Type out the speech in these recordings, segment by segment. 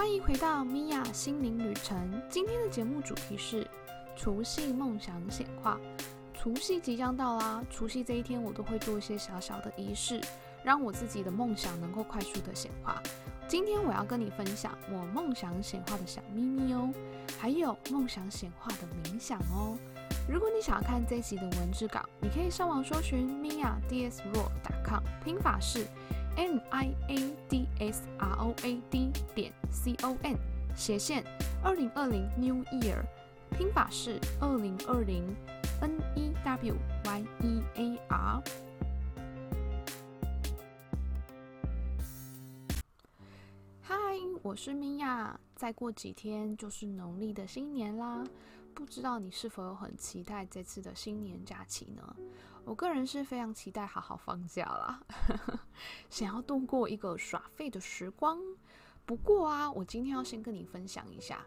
欢迎回到米娅心灵旅程。今天的节目主题是除夕梦想显化。除夕即将到啦，除夕这一天我都会做一些小小的仪式，让我自己的梦想能够快速的显化。今天我要跟你分享我梦想显化的小秘密哦，还有梦想显化的冥想哦。如果你想要看这集的文字稿，你可以上网搜寻 mia dsro.com，拼法是 m i a d s r o a d 点 c o n 斜线二零二零 new year，拼法是二零二零 n e w y e a r。嗨，我是米娅。再过几天就是农历的新年啦，不知道你是否有很期待这次的新年假期呢？我个人是非常期待好好放假啦，想要度过一个耍废的时光。不过啊，我今天要先跟你分享一下，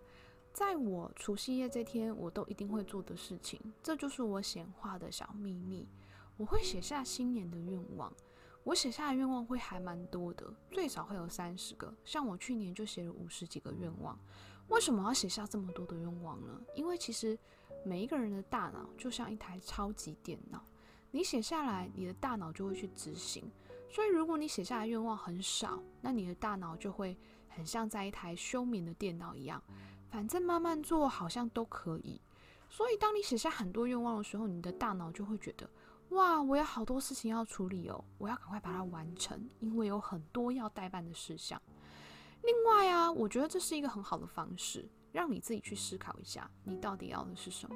在我除夕夜这天，我都一定会做的事情，这就是我显化的小秘密。我会写下新年的愿望。我写下的愿望会还蛮多的，最少会有三十个。像我去年就写了五十几个愿望。为什么要写下这么多的愿望呢？因为其实每一个人的大脑就像一台超级电脑，你写下来，你的大脑就会去执行。所以如果你写下来愿望很少，那你的大脑就会很像在一台休眠的电脑一样，反正慢慢做好像都可以。所以当你写下很多愿望的时候，你的大脑就会觉得。哇，我有好多事情要处理哦，我要赶快把它完成，因为有很多要代办的事项。另外啊，我觉得这是一个很好的方式，让你自己去思考一下，你到底要的是什么。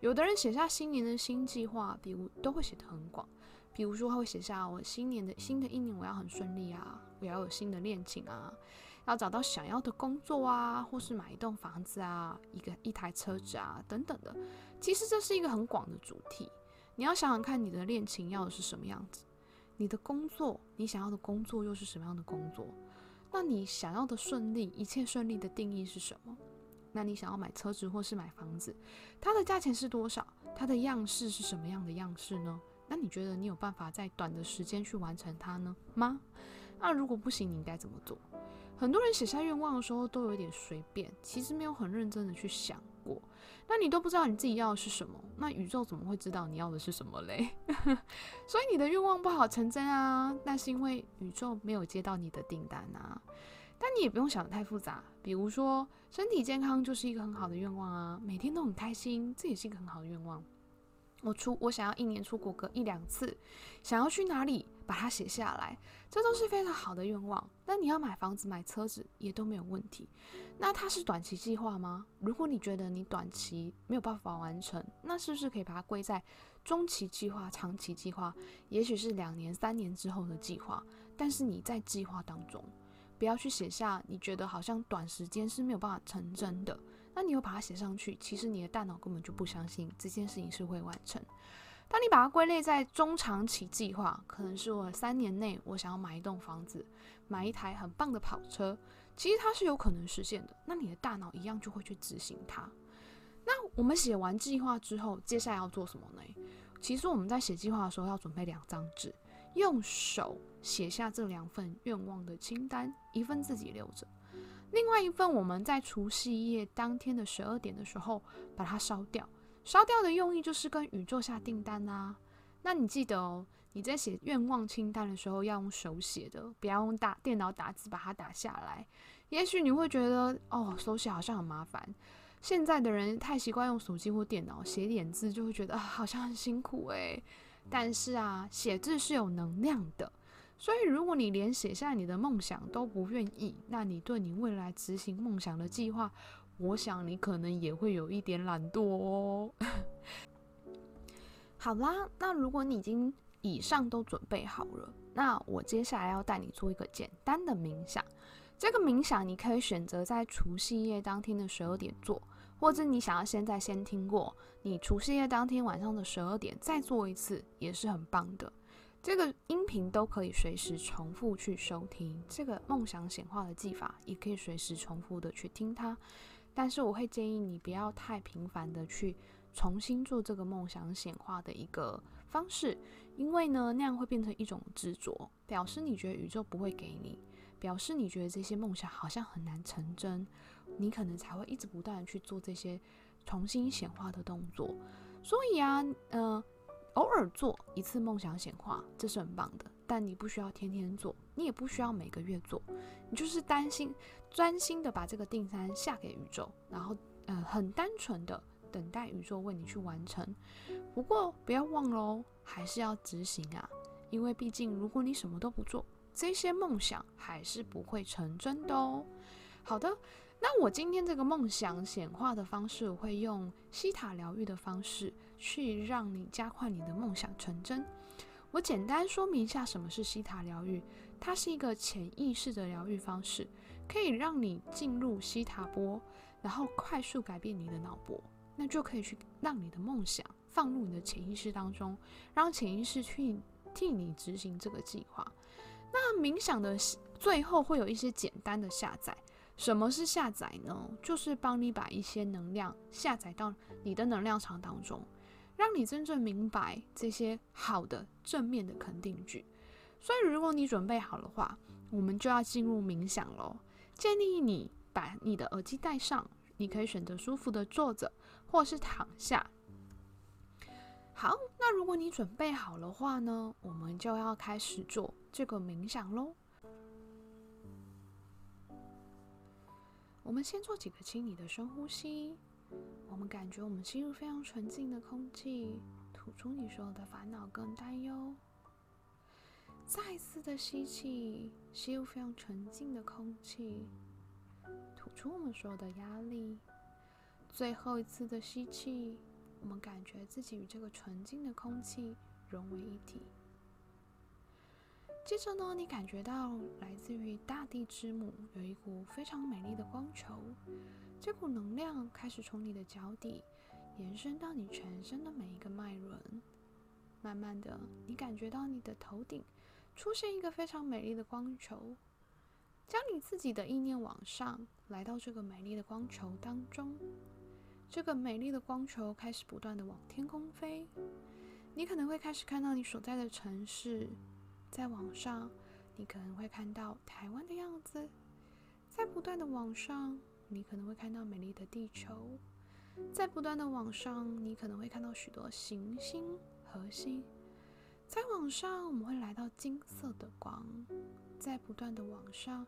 有的人写下新年的新计划，比如都会写得很广，比如说他会写下我新年的新的一年我要很顺利啊，我要有新的恋情啊，要找到想要的工作啊，或是买一栋房子啊，一个一台车子啊等等的。其实这是一个很广的主题。你要想想看，你的恋情要的是什么样子？你的工作，你想要的工作又是什么样的工作？那你想要的顺利，一切顺利的定义是什么？那你想要买车子或是买房子，它的价钱是多少？它的样式是什么样的样式呢？那你觉得你有办法在短的时间去完成它呢？吗？那如果不行，你应该怎么做？很多人写下愿望的时候都有一点随便，其实没有很认真的去想过。那你都不知道你自己要的是什么，那宇宙怎么会知道你要的是什么嘞？所以你的愿望不好成真啊，那是因为宇宙没有接到你的订单啊。但你也不用想的太复杂，比如说身体健康就是一个很好的愿望啊，每天都很开心，这也是一个很好的愿望。我出我想要一年出国个一两次，想要去哪里，把它写下来，这都是非常好的愿望。那你要买房子、买车子也都没有问题。那它是短期计划吗？如果你觉得你短期没有办法完成，那是不是可以把它归在中期计划、长期计划？也许是两年、三年之后的计划。但是你在计划当中，不要去写下你觉得好像短时间是没有办法成真的。那你又把它写上去，其实你的大脑根本就不相信这件事情是会完成。当你把它归类在中长期计划，可能是我三年内我想要买一栋房子，买一台很棒的跑车，其实它是有可能实现的。那你的大脑一样就会去执行它。那我们写完计划之后，接下来要做什么呢？其实我们在写计划的时候要准备两张纸，用手写下这两份愿望的清单，一份自己留着。另外一份，我们在除夕夜当天的十二点的时候把它烧掉。烧掉的用意就是跟宇宙下订单啊。那你记得哦，你在写愿望清单的时候要用手写的，不要用打电脑打字把它打下来。也许你会觉得哦，手写好像很麻烦。现在的人太习惯用手机或电脑写点字，就会觉得，好像很辛苦诶。但是啊，写字是有能量的。所以，如果你连写下你的梦想都不愿意，那你对你未来执行梦想的计划，我想你可能也会有一点懒惰哦。好啦，那如果你已经以上都准备好了，那我接下来要带你做一个简单的冥想。这个冥想你可以选择在除夕夜当天的十二点做，或者你想要现在先听过，你除夕夜当天晚上的十二点再做一次，也是很棒的。这个音频都可以随时重复去收听，这个梦想显化的技法也可以随时重复的去听它。但是我会建议你不要太频繁的去重新做这个梦想显化的一个方式，因为呢那样会变成一种执着，表示你觉得宇宙不会给你，表示你觉得这些梦想好像很难成真，你可能才会一直不断的去做这些重新显化的动作。所以啊，呃，偶尔做一次梦想显化，这是很棒的。但你不需要天天做，你也不需要每个月做，你就是担心专心的把这个订单下给宇宙，然后呃很单纯的等待宇宙为你去完成。不过不要忘喽，还是要执行啊，因为毕竟如果你什么都不做，这些梦想还是不会成真的哦。好的，那我今天这个梦想显化的方式，我会用西塔疗愈的方式去让你加快你的梦想成真。我简单说明一下什么是西塔疗愈，它是一个潜意识的疗愈方式，可以让你进入西塔波，然后快速改变你的脑波，那就可以去让你的梦想放入你的潜意识当中，让潜意识去替你执行这个计划。那冥想的最后会有一些简单的下载，什么是下载呢？就是帮你把一些能量下载到你的能量场当中。让你真正明白这些好的正面的肯定句。所以，如果你准备好的话，我们就要进入冥想喽。建议你把你的耳机戴上，你可以选择舒服的坐着，或是躺下。好，那如果你准备好的话呢，我们就要开始做这个冥想喽。我们先做几个清理的深呼吸。我们感觉我们吸入非常纯净的空气，吐出你所有的烦恼跟担忧。再一次的吸气，吸入非常纯净的空气，吐出我们所有的压力。最后一次的吸气，我们感觉自己与这个纯净的空气融为一体。接着呢，你感觉到来自于大地之母有一股非常美丽的光球。这股能量开始从你的脚底延伸到你全身的每一个脉轮，慢慢的，你感觉到你的头顶出现一个非常美丽的光球，将你自己的意念往上，来到这个美丽的光球当中。这个美丽的光球开始不断的往天空飞，你可能会开始看到你所在的城市，在往上，你可能会看到台湾的样子，在不断的往上。你可能会看到美丽的地球，在不断的往上，你可能会看到许多行星、核星。在往上，我们会来到金色的光；在不断的往上，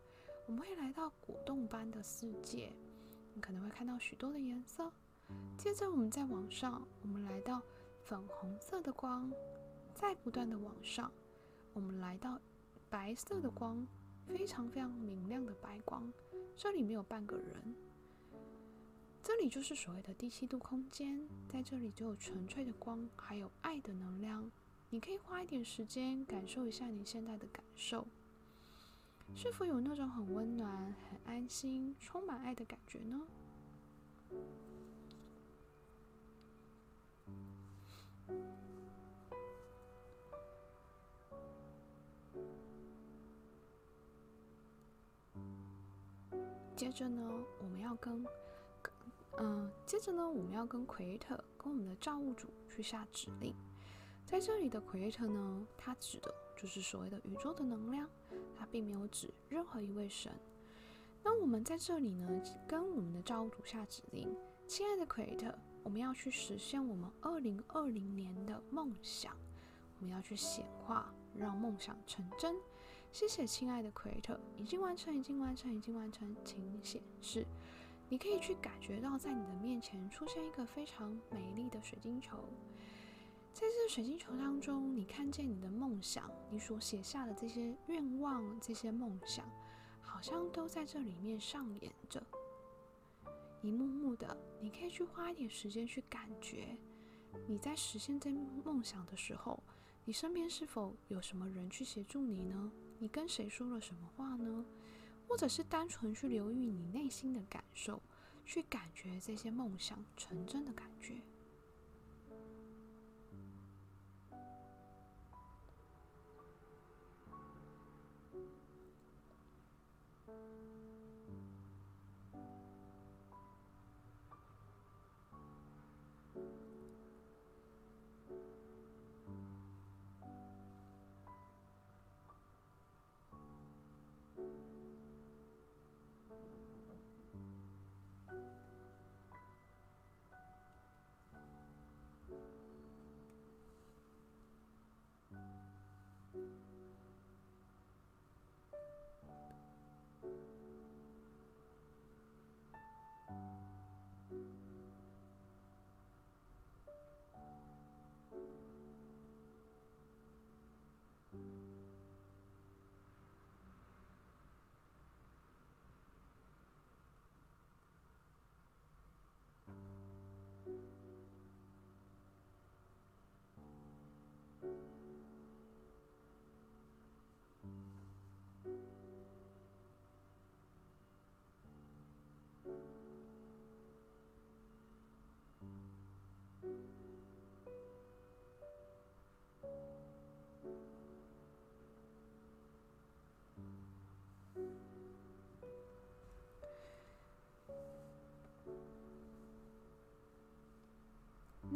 我们会来到果冻般的世界，你可能会看到许多的颜色。接着，我们再往上，我们来到粉红色的光；再不断的往上，我们来到白色的光，非常非常明亮的白光。这里没有半个人，这里就是所谓的第七度空间，在这里就有纯粹的光，还有爱的能量。你可以花一点时间感受一下你现在的感受，是否有那种很温暖、很安心、充满爱的感觉呢？接着呢，我们要跟，嗯，接着呢，我们要跟奎特跟我们的造物主去下指令。在这里的奎特呢，它指的就是所谓的宇宙的能量，它并没有指任何一位神。那我们在这里呢，跟我们的造物主下指令，亲爱的奎特我们要去实现我们二零二零年的梦想，我们要去显化，让梦想成真。谢谢，亲爱的 Creator，已经完成，已经完成，已经完成，请显示。你可以去感觉到，在你的面前出现一个非常美丽的水晶球，在这水晶球当中，你看见你的梦想，你所写下的这些愿望、这些梦想，好像都在这里面上演着，一幕幕的。你可以去花一点时间去感觉，你在实现这梦想的时候，你身边是否有什么人去协助你呢？你跟谁说了什么话呢？或者是单纯去留意你内心的感受，去感觉这些梦想成真的感觉。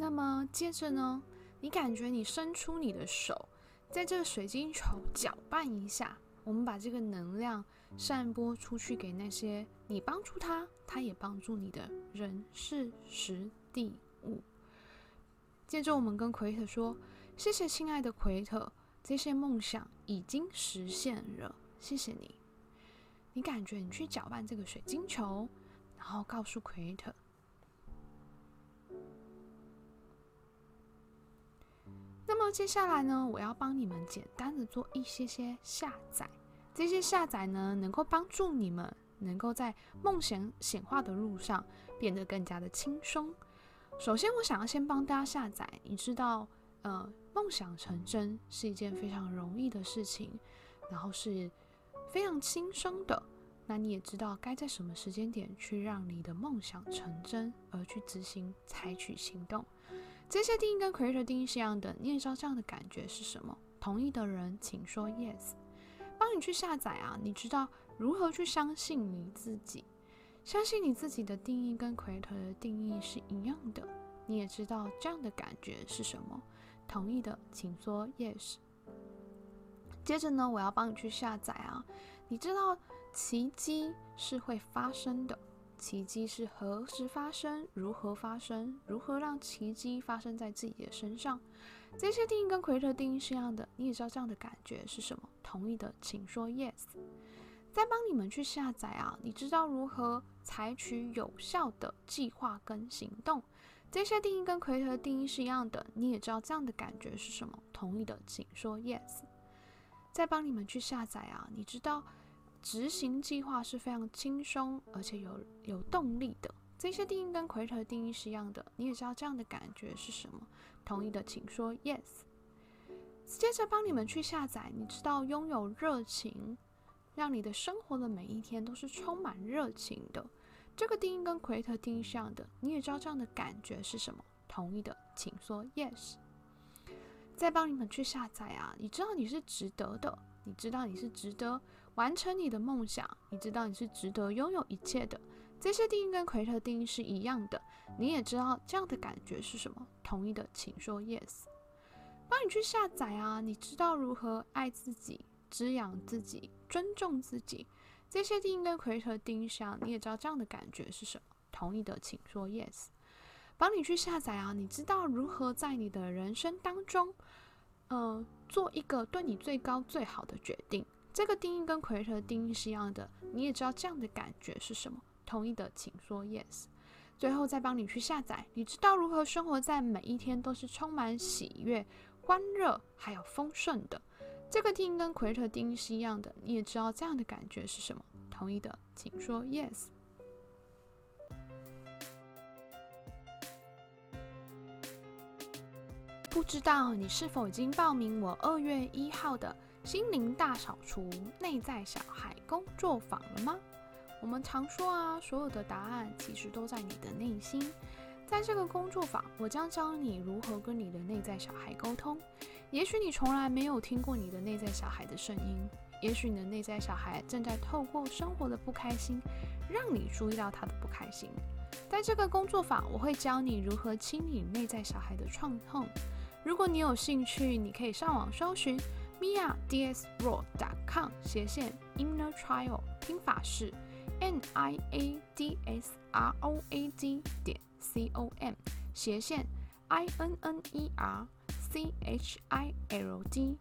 那么接着呢，你感觉你伸出你的手，在这个水晶球搅拌一下，我们把这个能量散播出去给那些你帮助他，他也帮助你的人事时地物。接着我们跟奎特说：“谢谢亲爱的奎特，这些梦想已经实现了，谢谢你。”你感觉你去搅拌这个水晶球，然后告诉奎特。那么接下来呢，我要帮你们简单的做一些些下载。这些下载呢，能够帮助你们能够在梦想显化的路上变得更加的轻松。首先，我想要先帮大家下载。你知道，呃，梦想成真是一件非常容易的事情，然后是非常轻松的。那你也知道该在什么时间点去让你的梦想成真，而去执行、采取行动。这些定义跟 creator 定义是一样的，你也知道这样的感觉是什么？同意的人请说 yes。帮你去下载啊！你知道如何去相信你自己？相信你自己的定义跟 creator 的定义是一样的。你也知道这样的感觉是什么？同意的请说 yes。接着呢，我要帮你去下载啊！你知道奇迹是会发生的。奇迹是何时发生？如何发生？如何让奇迹发生在自己的身上？这些定义跟奎特定义是一样的。你也知道这样的感觉是什么？同意的请说 yes。再帮你们去下载啊！你知道如何采取有效的计划跟行动？这些定义跟奎特定义是一样的。你也知道这样的感觉是什么？同意的请说 yes。再帮你们去下载啊！你知道。执行计划是非常轻松，而且有有动力的。这些定义跟奎特的定义是一样的。你也知道这样的感觉是什么？同意的请说 yes。接着帮你们去下载。你知道拥有热情，让你的生活的每一天都是充满热情的。这个定义跟奎特定义是一样的。你也知道这样的感觉是什么？同意的请说 yes。再帮你们去下载啊！你知道你是值得的。你知道你是值得。完成你的梦想，你知道你是值得拥有一切的。这些定义跟奎特定义是一样的。你也知道这样的感觉是什么？同意的请说 yes。帮你去下载啊！你知道如何爱自己、滋养自己、尊重自己。这些定义跟奎特定义上，你也知道这样的感觉是什么？同意的请说 yes。帮你去下载啊！你知道如何在你的人生当中，呃，做一个对你最高最好的决定。这个定义跟奎特的定义是一样的，你也知道这样的感觉是什么？同意的请说 yes。最后再帮你去下载，你知道如何生活在每一天都是充满喜悦、欢乐还有丰盛的。这个定义跟奎特定义是一样的，你也知道这样的感觉是什么？同意的请说 yes。不知道你是否已经报名我二月一号的？心灵大扫除内在小孩工作坊了吗？我们常说啊，所有的答案其实都在你的内心。在这个工作坊，我将教你如何跟你的内在小孩沟通。也许你从来没有听过你的内在小孩的声音，也许你的内在小孩正在透过生活的不开心，让你注意到他的不开心。在这个工作坊，我会教你如何清理内在小孩的创痛。如果你有兴趣，你可以上网搜寻。mia.dsroad.com 斜线 inner child 拼法是 n i a d s r o a d 点 c o m 斜线 i n n e r c h i l d。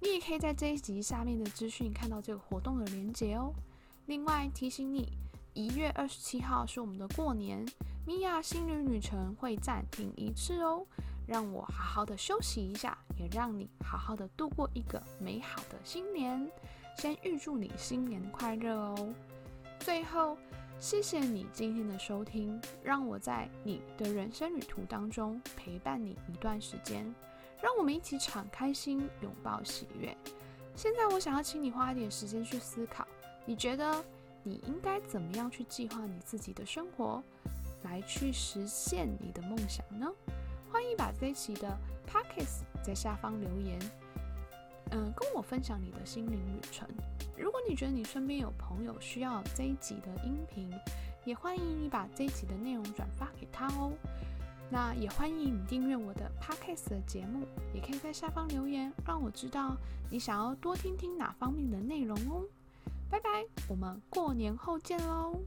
你也可以在这一集下面的资讯看到这个活动的链接哦。另外提醒你，一月二十七号是我们的过年，米娅心旅旅程会暂停一次哦。让我好好的休息一下，也让你好好的度过一个美好的新年。先预祝你新年快乐哦！最后，谢谢你今天的收听，让我在你的人生旅途当中陪伴你一段时间。让我们一起敞开心，拥抱喜悦。现在，我想要请你花一点时间去思考，你觉得你应该怎么样去计划你自己的生活，来去实现你的梦想呢？欢迎把这一期的 Pockets 在下方留言，嗯，跟我分享你的心灵旅程。如果你觉得你身边有朋友需要这一集的音频，也欢迎你把这一集的内容转发给他哦。那也欢迎你订阅我的 podcast 的节目，也可以在下方留言，让我知道你想要多听听哪方面的内容哦。拜拜，我们过年后见喽！